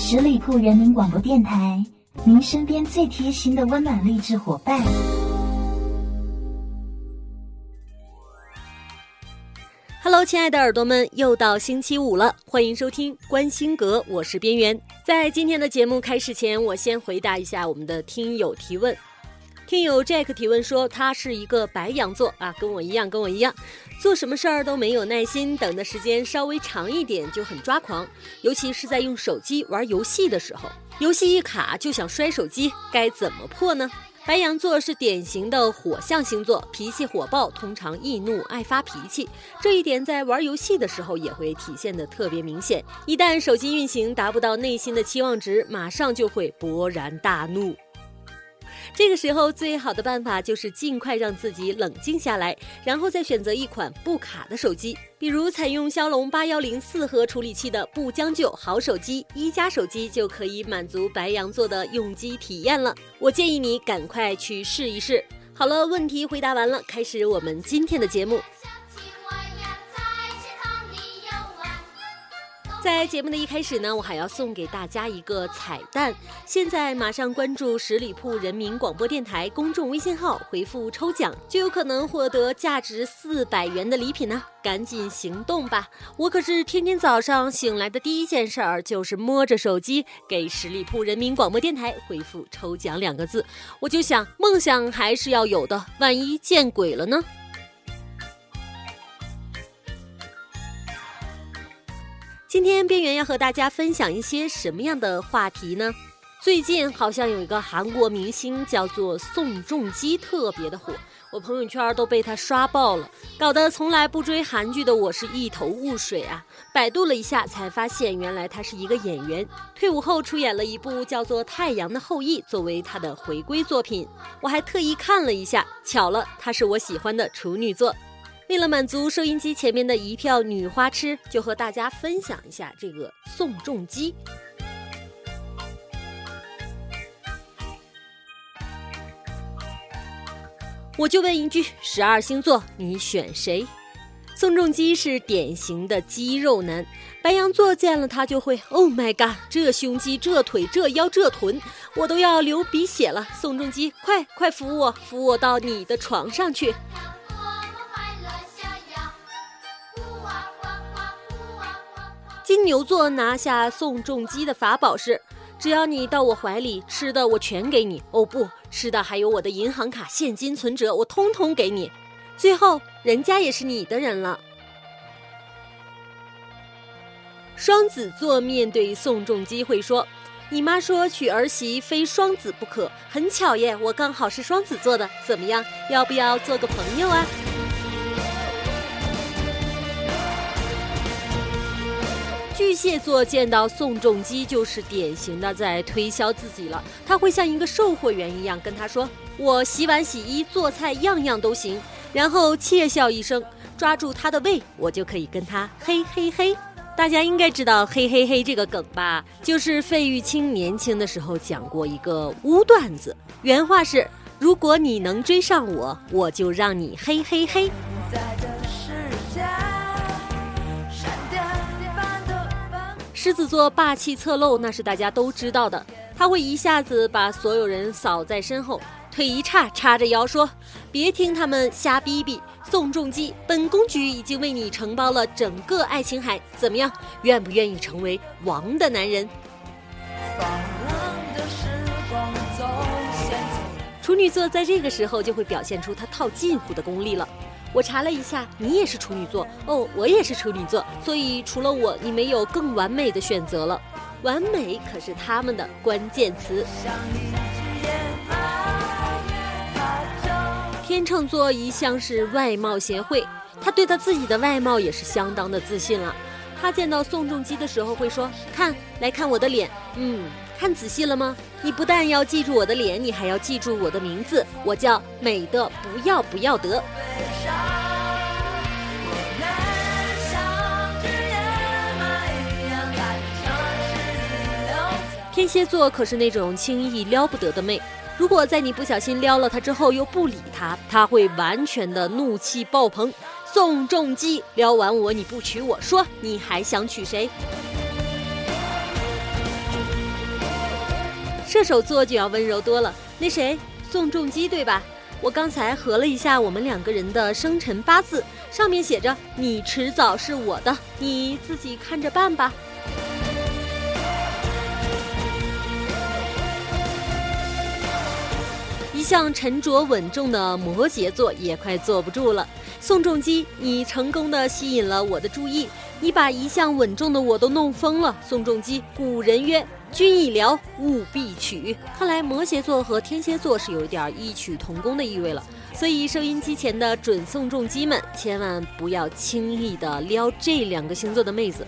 十里铺人民广播电台，您身边最贴心的温暖励志伙伴。Hello，亲爱的耳朵们，又到星期五了，欢迎收听关心阁，我是边缘。在今天的节目开始前，我先回答一下我们的听友提问。听友 Jack 提问说，他是一个白羊座啊，跟我一样，跟我一样，做什么事儿都没有耐心，等的时间稍微长一点就很抓狂，尤其是在用手机玩游戏的时候，游戏一卡就想摔手机，该怎么破呢？白羊座是典型的火象星座，脾气火爆，通常易怒，爱发脾气，这一点在玩游戏的时候也会体现的特别明显。一旦手机运行达不到内心的期望值，马上就会勃然大怒。这个时候，最好的办法就是尽快让自己冷静下来，然后再选择一款不卡的手机，比如采用骁龙八幺零四核处理器的不将就好手机一加手机，就可以满足白羊座的用机体验了。我建议你赶快去试一试。好了，问题回答完了，开始我们今天的节目。在节目的一开始呢，我还要送给大家一个彩蛋。现在马上关注十里铺人民广播电台公众微信号，回复抽奖，就有可能获得价值四百元的礼品呢！赶紧行动吧！我可是天天早上醒来的第一件事儿就是摸着手机给十里铺人民广播电台回复抽奖两个字。我就想，梦想还是要有的，万一见鬼了呢？今天边缘要和大家分享一些什么样的话题呢？最近好像有一个韩国明星叫做宋仲基，特别的火，我朋友圈都被他刷爆了，搞得从来不追韩剧的我是一头雾水啊。百度了一下，才发现原来他是一个演员，退伍后出演了一部叫做《太阳的后裔》作为他的回归作品。我还特意看了一下，巧了，他是我喜欢的处女座。为了满足收音机前面的一票女花痴，就和大家分享一下这个宋仲基。我就问一句：十二星座你选谁？宋仲基是典型的肌肉男，白羊座见了他就会 Oh my god，这胸肌、这腿、这腰、这臀，我都要流鼻血了。宋仲基，快快扶我，扶我到你的床上去。金牛座拿下宋仲基的法宝是：只要你到我怀里，吃的我全给你。哦不，吃的还有我的银行卡、现金存折，我通通给你。最后，人家也是你的人了。双子座面对宋仲基会说：“你妈说娶儿媳非双子不可，很巧耶，我刚好是双子座的，怎么样？要不要做个朋友啊？”巨蟹座见到宋仲基就是典型的在推销自己了，他会像一个售货员一样跟他说：“我洗碗、洗衣、做菜样样都行。”然后窃笑一声，抓住他的胃，我就可以跟他嘿嘿嘿。大家应该知道嘿嘿嘿这个梗吧？就是费玉清年轻的时候讲过一个污段子，原话是：“如果你能追上我，我就让你嘿嘿嘿。”狮子座霸气侧漏，那是大家都知道的。他会一下子把所有人扫在身后，腿一叉，叉着腰说：“别听他们瞎逼逼。”宋仲基，本公举已经为你承包了整个爱琴海，怎么样？愿不愿意成为王的男人？处女座在这个时候就会表现出他套近乎的功力了。我查了一下，你也是处女座哦，我也是处女座，所以除了我，你没有更完美的选择了。完美可是他们的关键词。天秤座一向是外貌协会，他对他自己的外貌也是相当的自信了。他见到宋仲基的时候会说：“看，来看我的脸，嗯，看仔细了吗？你不但要记住我的脸，你还要记住我的名字，我叫美的不要不要得。”天蝎座可是那种轻易撩不得的妹，如果在你不小心撩了她之后又不理她，她会完全的怒气爆棚。宋仲基撩完我你不娶我，说你还想娶谁？射手座就要温柔多了。那谁，宋仲基对吧？我刚才核了一下我们两个人的生辰八字，上面写着你迟早是我的，你自己看着办吧。一向沉着稳重的摩羯座也快坐不住了。宋仲基，你成功的吸引了我的注意，你把一向稳重的我都弄疯了。宋仲基，古人曰。君已聊，务必娶。看来摩羯座和天蝎座是有一点异曲同工的意味了。所以收音机前的准宋仲基们，千万不要轻易的撩这两个星座的妹子。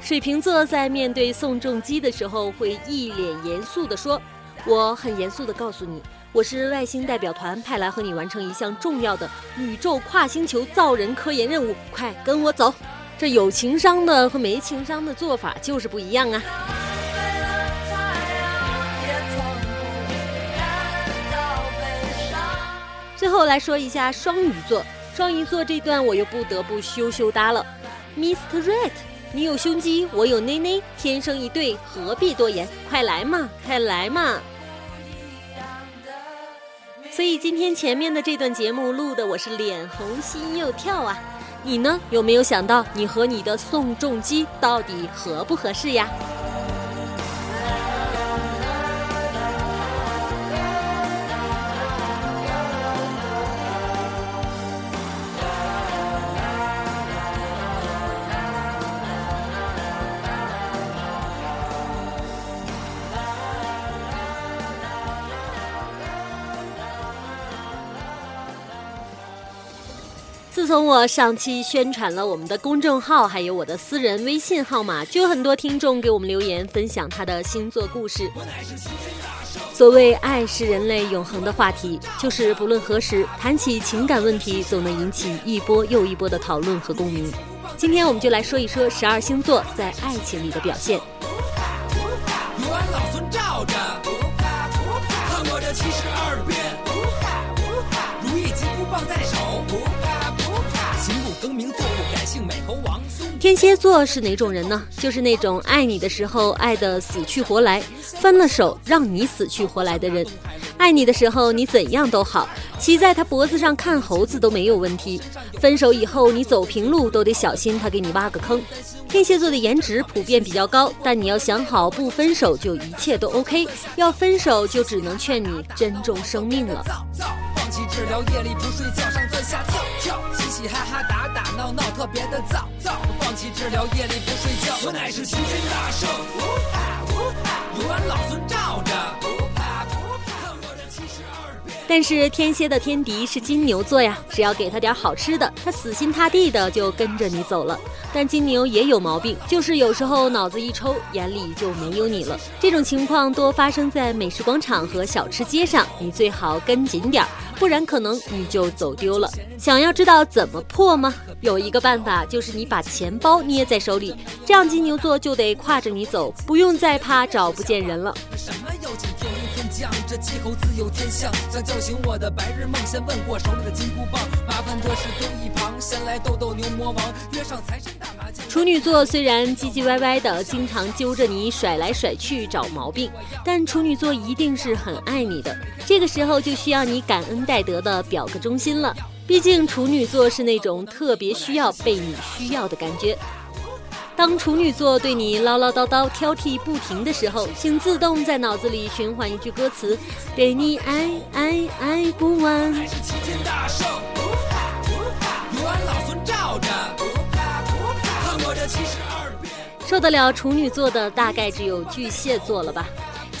水瓶座在面对宋仲基的时候，会一脸严肃的说：“我很严肃的告诉你。”我是外星代表团派来和你完成一项重要的宇宙跨星球造人科研任务，快跟我走！这有情商的和没情商的做法就是不一样啊。最后来说一下双鱼座，双鱼座这段我又不得不羞羞答了。Mr. Red，你有胸肌，我有内内，天生一对，何必多言？快来嘛，快来嘛！所以今天前面的这段节目录的我是脸红心又跳啊，你呢有没有想到你和你的宋仲基到底合不合适呀？自从我上期宣传了我们的公众号，还有我的私人微信号码，就有很多听众给我们留言分享他的星座故事。所谓爱是人类永恒的话题，就是不论何时谈起情感问题，总能引起一波又一波的讨论和共鸣。今天我们就来说一说十二星座在爱情里的表现。蝎座是哪种人呢？就是那种爱你的时候爱得死去活来，分了手让你死去活来的人。爱你的时候你怎样都好，骑在他脖子上看猴子都没有问题。分手以后你走平路都得小心他给你挖个坑。天蝎座的颜值普遍比较高，但你要想好不分手就一切都 OK，要分手就只能劝你珍重生命了。治疗夜里不睡觉，上蹿下跳，嘻嘻哈哈，打打闹闹，特别的燥燥。放弃治疗夜里不睡觉，我乃是齐天大圣，呜哈呜哈，有俺老孙罩着。但是天蝎的天敌是金牛座呀，只要给他点好吃的，他死心塌地的就跟着你走了。但金牛也有毛病，就是有时候脑子一抽，眼里就没有你了。这种情况多发生在美食广场和小吃街上，你最好跟紧点儿，不然可能你就走丢了。想要知道怎么破吗？有一个办法，就是你把钱包捏在手里，这样金牛座就得挎着你走，不用再怕找不见人了。将这气候自有天象，想叫醒我的白日梦，先问过手里的金箍棒。麻烦的事丢一旁，先来斗斗牛魔王，约上财神打麻将。处女座虽然唧唧歪歪的，经常揪着你甩来甩去找毛病，但处女座一定是很爱你的。这个时候就需要你感恩戴德的表个忠心了，毕竟处女座是那种特别需要被你需要的感觉。当处女座对你唠唠叨叨、挑剔不停的时候，请自动在脑子里循环一句歌词：给你爱爱爱不完。受得了处女座的大概只有巨蟹座了吧。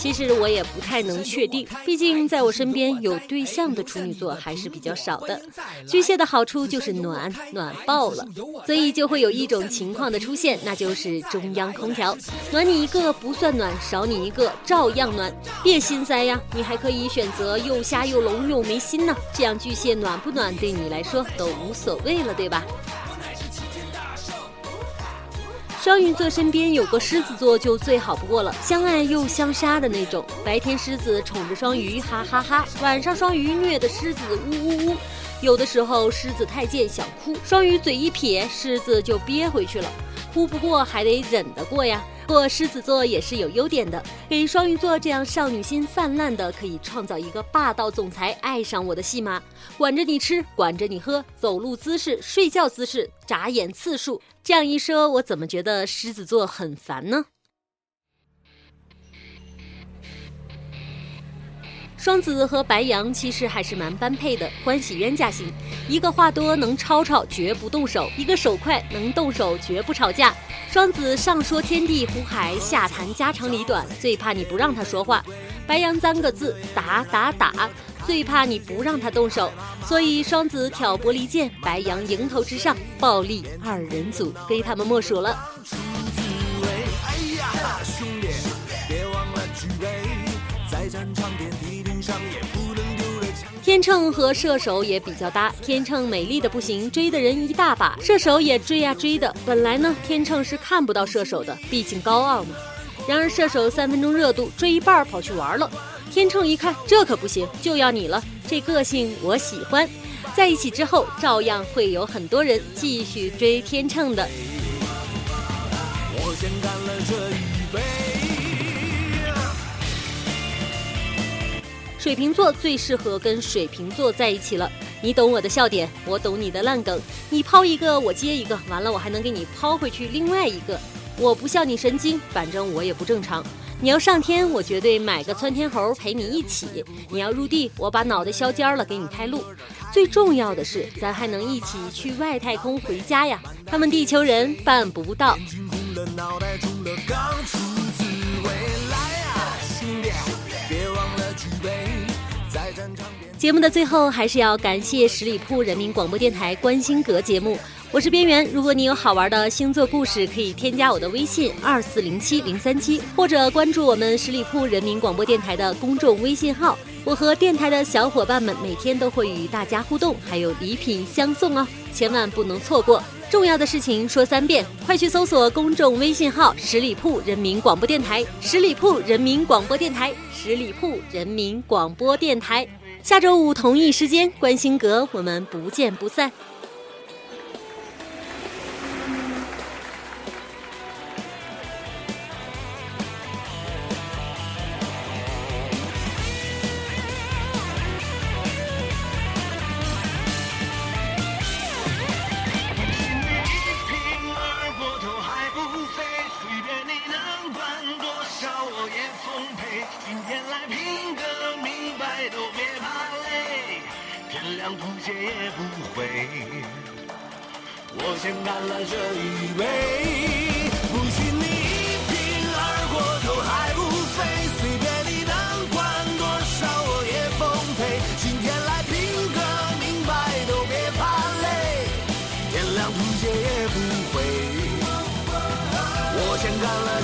其实我也不太能确定，毕竟在我身边有对象的处女座还是比较少的。巨蟹的好处就是暖暖爆了，所以就会有一种情况的出现，那就是中央空调，暖你一个不算暖，少你一个照样暖。别心塞呀，你还可以选择又瞎又聋又没心呢，这样巨蟹暖不暖对你来说都无所谓了，对吧？双鱼座身边有个狮子座就最好不过了，相爱又相杀的那种。白天狮子宠着双鱼，哈哈哈；晚上双鱼虐的狮子，呜呜呜。有的时候狮子太贱想哭，双鱼嘴一撇，狮子就憋回去了。哭不过还得忍得过呀。不过狮子座也是有优点的，给双鱼座这样少女心泛滥的，可以创造一个霸道总裁爱上我的戏码，管着你吃，管着你喝，走路姿势、睡觉姿势、眨眼次数。这样一说，我怎么觉得狮子座很烦呢？双子和白羊其实还是蛮般配的，欢喜冤家型。一个话多能吵吵，绝不动手；一个手快能动手，绝不吵架。双子上说天地湖海，下谈家长里短，最怕你不让他说话。白羊三个字，打打打，最怕你不让他动手。所以双子挑拨离间，白羊迎头之上，暴力二人组非他们莫属了。天秤和射手也比较搭，天秤美丽的不行，追的人一大把，射手也追呀追的。本来呢，天秤是看不到射手的，毕竟高傲嘛。然而射手三分钟热度，追一半跑去玩了。天秤一看，这可不行，就要你了。这个性我喜欢，在一起之后，照样会有很多人继续追天秤的。我先干了这一杯。水瓶座最适合跟水瓶座在一起了，你懂我的笑点，我懂你的烂梗，你抛一个我接一个，完了我还能给你抛回去另外一个。我不笑你神经，反正我也不正常。你要上天，我绝对买个窜天猴陪你一起；你要入地，我把脑袋削尖了给你开路。最重要的是，咱还能一起去外太空回家呀！他们地球人办不到。节目的最后，还是要感谢十里铺人民广播电台观星阁节目。我是边缘，如果你有好玩的星座故事，可以添加我的微信二四零七零三七，或者关注我们十里铺人民广播电台的公众微信号。我和电台的小伙伴们每天都会与大家互动，还有礼品相送哦，千万不能错过。重要的事情说三遍，快去搜索公众微信号十里铺人民广播电台，十里铺人民广播电台，十里铺人民广播电台。下周五同一时间，观星阁，我们不见不散。先干了这一杯，不信你一瓶二锅头还不飞，随便你能灌多少我也奉陪。今天来拼个明白都别怕累，天亮吐血也不会，我先干了